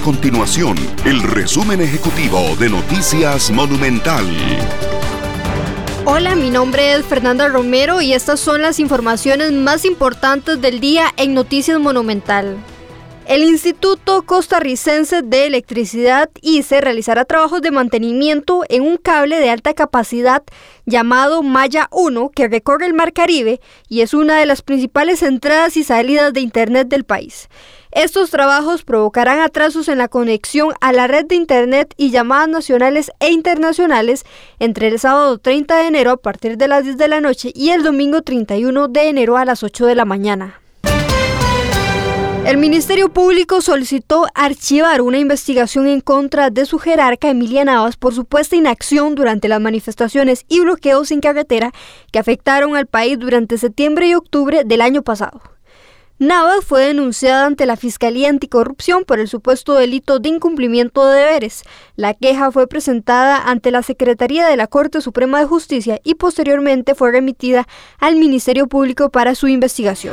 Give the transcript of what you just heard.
continuación el resumen ejecutivo de Noticias Monumental. Hola, mi nombre es Fernanda Romero y estas son las informaciones más importantes del día en Noticias Monumental. El Instituto Costarricense de Electricidad ICE realizará trabajos de mantenimiento en un cable de alta capacidad llamado Maya 1 que recorre el Mar Caribe y es una de las principales entradas y salidas de Internet del país. Estos trabajos provocarán atrasos en la conexión a la red de Internet y llamadas nacionales e internacionales entre el sábado 30 de enero a partir de las 10 de la noche y el domingo 31 de enero a las 8 de la mañana. El Ministerio Público solicitó archivar una investigación en contra de su jerarca Emilia Navas por supuesta inacción durante las manifestaciones y bloqueos en carretera que afectaron al país durante septiembre y octubre del año pasado. Navas fue denunciada ante la Fiscalía Anticorrupción por el supuesto delito de incumplimiento de deberes. La queja fue presentada ante la Secretaría de la Corte Suprema de Justicia y posteriormente fue remitida al Ministerio Público para su investigación.